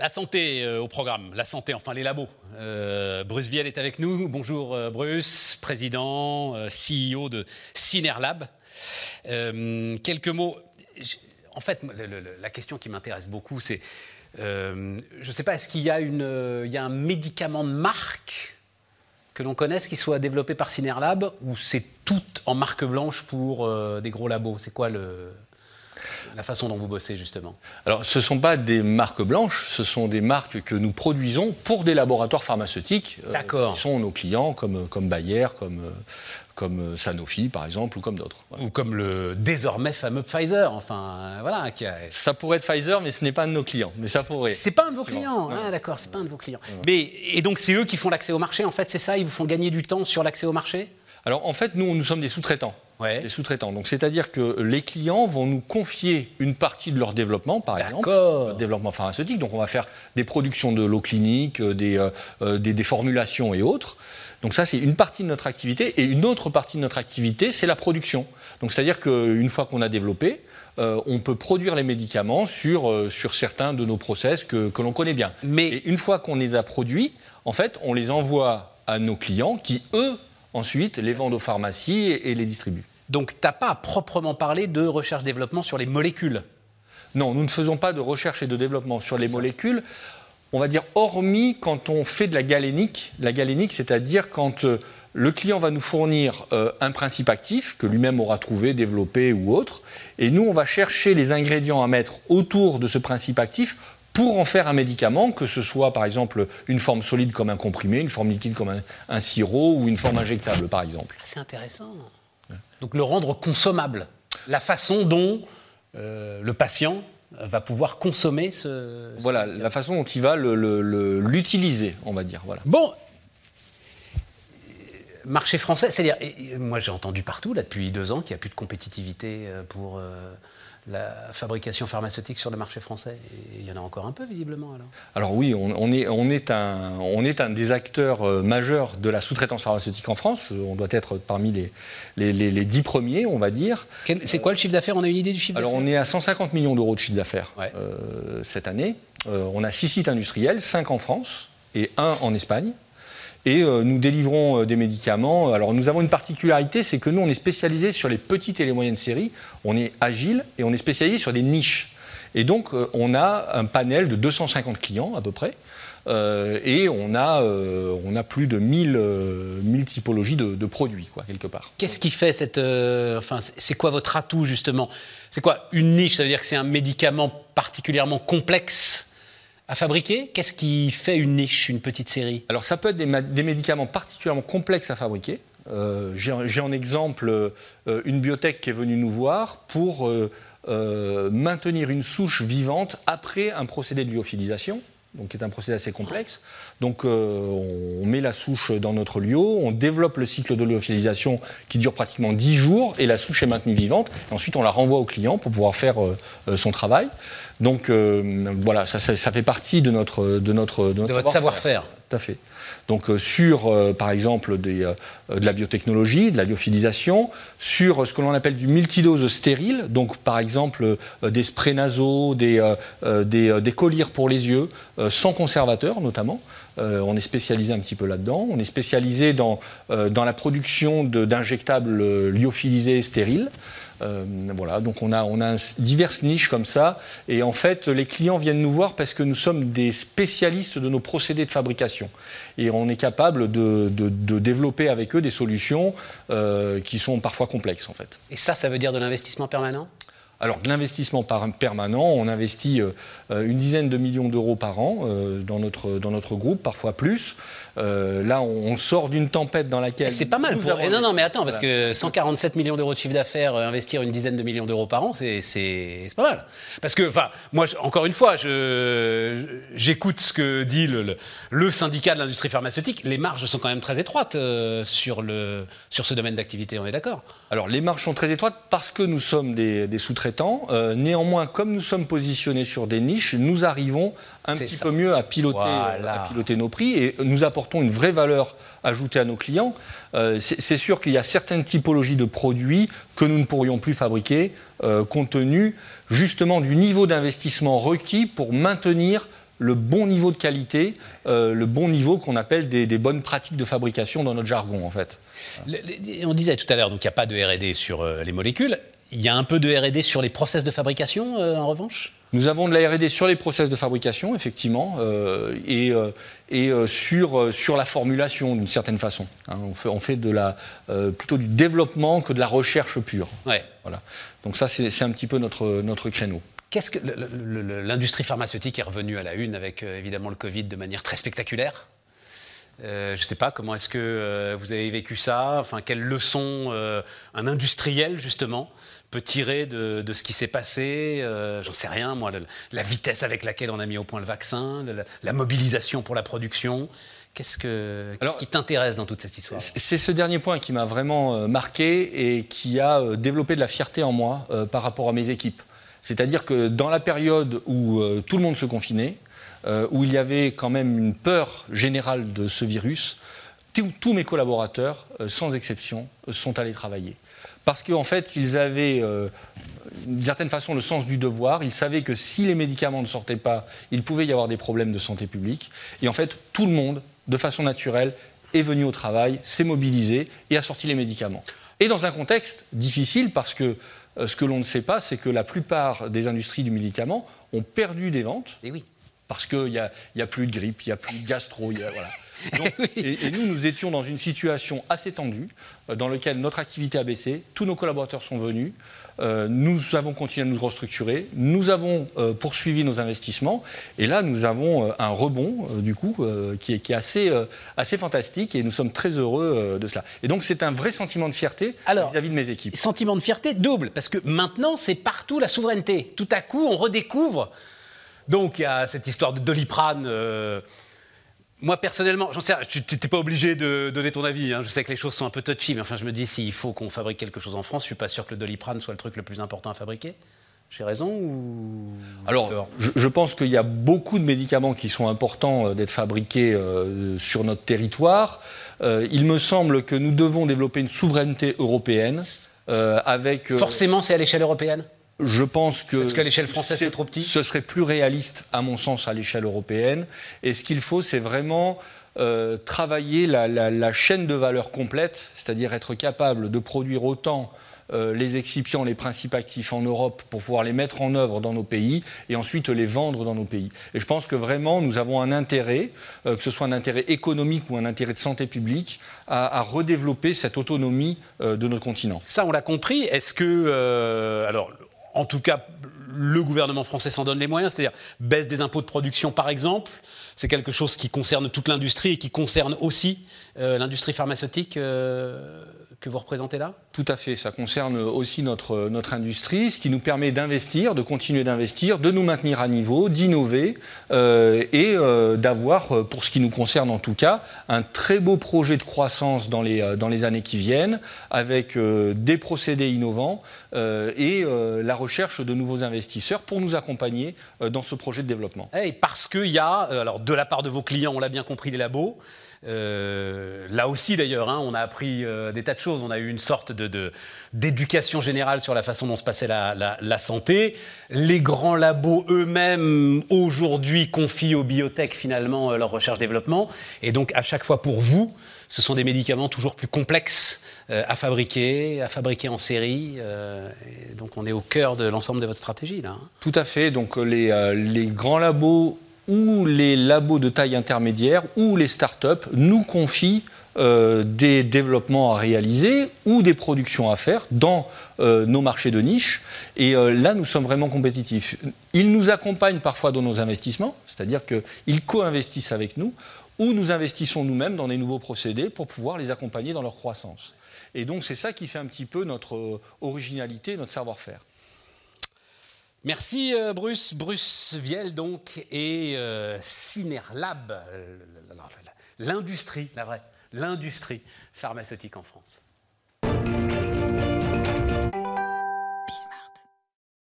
La santé euh, au programme, la santé, enfin les labos. Euh, Bruce Vielle est avec nous. Bonjour euh, Bruce, président, CEO de Cinerlab. quelques mots. En fait, la question qui m'intéresse beaucoup, c'est, je ne sais pas, est-ce qu'il y, a y a un médicament de marque que l'on connaisse qui soit développé par Cinerlab ou c'est tout en marque blanche pour des gros labos? C'est quoi le la façon dont vous bossez justement Alors ce ne sont pas des marques blanches, ce sont des marques que nous produisons pour des laboratoires pharmaceutiques euh, qui sont nos clients comme, comme Bayer, comme, euh, comme Sanofi par exemple ou comme d'autres. Ou comme le désormais fameux Pfizer, enfin euh, voilà. Qui Ça pourrait être Pfizer mais ce n'est pas un de nos clients, mais ça pourrait. C'est pas un de vos clients, ah, d'accord, c'est pas un de vos clients. Mais, et donc c'est eux qui font l'accès au marché en fait, c'est ça, ils vous font gagner du temps sur l'accès au marché? Alors en fait, nous, nous sommes des sous-traitants. Ouais. sous-traitants. Donc, c'est-à-dire que les clients vont nous confier une partie de leur développement, par exemple, développement pharmaceutique. Donc, on va faire des productions de l'eau clinique, euh, euh, des, des, formulations et autres. Donc, ça, c'est une partie de notre activité. Et une autre partie de notre activité, c'est la production. Donc, c'est-à-dire qu'une fois qu'on a développé, euh, on peut produire les médicaments sur, sur certains de nos process que, que l'on connaît bien. Mais et une fois qu'on les a produits, en fait, on les envoie à nos clients qui, eux, ensuite les vendent aux pharmacies et, les distribuent. Donc tu n'as pas à proprement parler de recherche-développement sur les molécules Non, nous ne faisons pas de recherche et de développement sur les molécules. On va dire hormis quand on fait de la galénique. La galénique, c'est-à-dire quand euh, le client va nous fournir euh, un principe actif que lui-même aura trouvé, développé ou autre, et nous, on va chercher les ingrédients à mettre autour de ce principe actif pour en faire un médicament, que ce soit par exemple une forme solide comme un comprimé, une forme liquide comme un, sirop ou une forme injectable par exemple. C'est intéressant. Donc le rendre consommable, la façon dont euh, le patient va pouvoir consommer ce... Voilà, la façon dont il va l'utiliser, on va dire. Voilà. Bon, marché français, c'est-à-dire, moi j'ai entendu partout, là, depuis deux ans, qu'il n'y a plus de compétitivité euh, pour euh, la fabrication pharmaceutique sur le marché français. Et il y en a encore un peu, visiblement, alors Alors oui, on, est, on, est, un, on est un des acteurs euh, majeurs de la sous-traitance pharmaceutique en France. On doit être parmi les, les, les, dix premiers, on va dire. C'est quoi le chiffre d'affaires? On a une idée du chiffre d'affaires? Alors on est à 150 millions d'euros de chiffre d'affaires cette année. on a six sites industriels, cinq en France et un en Espagne et euh, nous délivrons euh, des médicaments. Alors nous avons une particularité, c'est que nous on est spécialisé sur les petites et les moyennes séries, on est agile et on est spécialisé sur des niches. Et donc euh, on a un panel de 250 clients à peu près. et on a, on a plus de 1000, 1000 typologies de, produits, quoi, quelque part. Qu'est-ce qui fait cette. enfin, c'est quoi votre atout, justement? C'est quoi une niche? Ça veut dire que c'est un médicament particulièrement complexe? À fabriquer Qu'est-ce qui fait une niche, une petite série? Alors ça peut être des, médicaments particulièrement complexes à fabriquer. Euh, j'ai en exemple euh, une biotech qui est venue nous voir pour euh, maintenir une souche vivante après un procédé de lyophilisation donc qui est un procédé assez complexe. Donc on met la souche dans notre lieu, on développe le cycle de lyophilisation qui dure pratiquement 10 jours et la souche est maintenue vivante. Et ensuite on la renvoie au client pour pouvoir faire son travail. Donc euh, voilà, ça, fait partie de notre, de notre, de votre savoir-faire. Tout à fait. Donc euh, sur, euh, par exemple, des, de la biotechnologie, de la lyophilisation, sur ce que l'on appelle du multidose stérile, donc par exemple des sprays nasaux, des, des, des collyres pour les yeux, sans conservateur notamment. On est spécialisé un petit peu là-dedans. On est spécialisé dans, dans la production d'injectables lyophilisés stériles. Euh, voilà, donc on a, on a diverses niches comme ça. Et en fait, les clients viennent nous voir parce que nous sommes des spécialistes de nos procédés de fabrication. Et on est capable de, développer avec eux des solutions euh, qui sont parfois complexes en fait. Et ça, ça veut dire de l'investissement permanent? Alors, de l'investissement permanent, on investit euh, euh, une dizaine de millions d'euros par an euh, dans, notre, dans notre groupe, parfois plus. là, on, sort d'une tempête dans laquelle. C'est pas mal pour. non, non, mais attends, parce que 147 millions d'euros de chiffre d'affaires, investir une dizaine de millions d'euros par an, c'est pas mal. Parce que, enfin, moi, encore une fois, j'écoute ce que dit le, le, syndicat de l'industrie pharmaceutique. Les marges sont quand même très étroites sur, le, sur ce domaine d'activité, on est d'accord? Alors, les marges sont très étroites parce que nous sommes des, des sous-traitants euh, néanmoins, comme nous sommes positionnés sur des niches, nous arrivons un petit peu mieux à piloter, à piloter nos prix et nous apportons une vraie valeur ajoutée à nos clients. Euh, c'est sûr qu'il y a certaines typologies de produits que nous ne pourrions plus fabriquer euh, compte tenu justement du niveau d'investissement requis pour maintenir le bon niveau de qualité, euh, le bon niveau qu'on appelle des, bonnes pratiques de fabrication dans notre jargon en fait. on disait tout à l'heure, donc il n'y a pas de R&D sur euh, les molécules. Il y a un peu de R&D sur les process de fabrication en revanche? Nous avons de la R&D sur les process de fabrication, effectivement, euh, et, euh, et euh, sur, sur la formulation, d'une certaine façon. Hein. on, fait, on fait de la, plutôt du développement que de la recherche pure. Ouais. Voilà. Donc ça, c'est un petit peu notre, notre créneau. Qu'est-ce que l'industrie pharmaceutique est revenue à la une avec évidemment le Covid de manière très spectaculaire? Je ne sais pas, comment est-ce que vous avez vécu ça? Enfin, quelles leçons un industriel, justement, peut tirer de, ce qui s'est passé euh, J'en sais rien, moi, la, vitesse avec laquelle on a mis au point le vaccin, la, mobilisation pour la production. Qu'est-ce, que, qui t'intéresse dans toute cette histoire? C'est ce dernier point qui m'a vraiment euh, marqué et qui a euh, développé de la fierté en moi par rapport à mes équipes. C'est-à-dire que dans la période où tout le monde se confinait, où il y avait quand même une peur générale de ce virus, tous mes collaborateurs, sans exception, sont allés travailler parce qu'en fait, ils avaient euh, d'une certaine façon le sens du devoir. Ils savaient que si les médicaments ne sortaient pas, il pouvait y avoir des problèmes de santé publique. Et en fait, tout le monde, de façon naturelle, est venu au travail, s'est mobilisé et a sorti les médicaments. Et dans un contexte difficile, parce que euh, ce que l'on ne sait pas, c'est que la plupart des industries du médicament ont perdu des ventes. Et oui. Parce qu'il n'y a, a, plus de grippe, il n'y a plus de gastro, voilà. et, nous, nous étions dans une situation assez tendue, euh, dans laquelle notre activité a baissé, tous nos collaborateurs sont venus, euh, nous avons continué à nous restructurer, nous avons euh, poursuivi nos investissements, et là, nous avons un rebond, du coup, qui est, assez, assez fantastique, et nous sommes très heureux de cela. Et donc, c'est un vrai sentiment de fierté vis-à-vis de mes équipes. Sentiment de fierté double, parce que maintenant, c'est partout la souveraineté. Tout à coup, on redécouvre. Donc, il y a cette histoire de doliprane moi, personnellement, j'en sais, tu n'es pas obligé de donner ton avis. Hein. Je sais que les choses sont un peu touchy, mais enfin, je me dis, s'il faut qu'on fabrique quelque chose en France, je suis pas sûr que le doliprane soit le truc le plus important à fabriquer. J'ai raison ou... Alors, je, pense qu'il y a beaucoup de médicaments qui sont importants euh, d'être fabriqués euh, sur notre territoire. Euh, il me semble que nous devons développer une souveraineté européenne avec... Forcément, c'est à l'échelle européenne? Je pense que. Est-ce qu'à l'échelle française, c'est trop petit Ce serait plus réaliste, à mon sens, à l'échelle européenne. Et ce qu'il faut, c'est vraiment euh, travailler la, chaîne de valeur complète, c'est-à-dire être capable de produire autant euh, les excipients, les principes actifs en Europe pour pouvoir les mettre en œuvre dans nos pays et ensuite les vendre dans nos pays. Et je pense que vraiment nous avons un intérêt, euh, que ce soit un intérêt économique ou un intérêt de santé publique, à, redévelopper cette autonomie de notre continent. Ça, on l'a compris. Est-ce que. alors, en tout cas, le gouvernement français s'en donne les moyens, c'est-à-dire baisse des impôts de production par exemple. C'est quelque chose qui concerne toute l'industrie et qui concerne aussi euh, l'industrie pharmaceutique. Euh, que vous représentez là? Tout à fait, ça concerne aussi notre, notre industrie, ce qui nous permet d'investir, de continuer d'investir, de nous maintenir à niveau, d'innover euh, et euh, d'avoir, euh, pour ce qui nous concerne en tout cas, un très beau projet de croissance dans les, dans les années qui viennent, avec des procédés innovants et la recherche de nouveaux investisseurs pour nous accompagner dans ce projet de développement. Et parce qu'il y a, alors de la part de vos clients, on l'a bien compris, les labos, euh, là aussi, d'ailleurs, hein, on a appris euh, des tas de choses. On a eu une sorte de, d'éducation générale sur la façon dont se passait la, santé. Les grands labos eux-mêmes, aujourd'hui, confient aux biotech finalement euh, leur recherche-développement. Et donc, à chaque fois, pour vous, ce sont des médicaments toujours plus complexes à fabriquer, à fabriquer en série. donc, on est au cœur de l'ensemble de votre stratégie, là. Hein. Tout à fait. Donc, les, les grands labos ou les labos de taille intermédiaire ou les start-up nous confient euh, des développements à réaliser ou des productions à faire dans euh, nos marchés de niche. Et euh, là, nous sommes vraiment compétitifs. Ils nous accompagnent parfois dans nos investissements, c'est-à-dire qu'ils co-investissent avec nous, ou nous investissons nous-mêmes dans des nouveaux procédés pour pouvoir les accompagner dans leur croissance. Et donc, c'est ça qui fait un petit peu notre originalité, notre savoir-faire. Merci euh, Bruce. Bruce Viel donc et euh, Cinerlab, euh, l'industrie, la vraie, l'industrie pharmaceutique en France.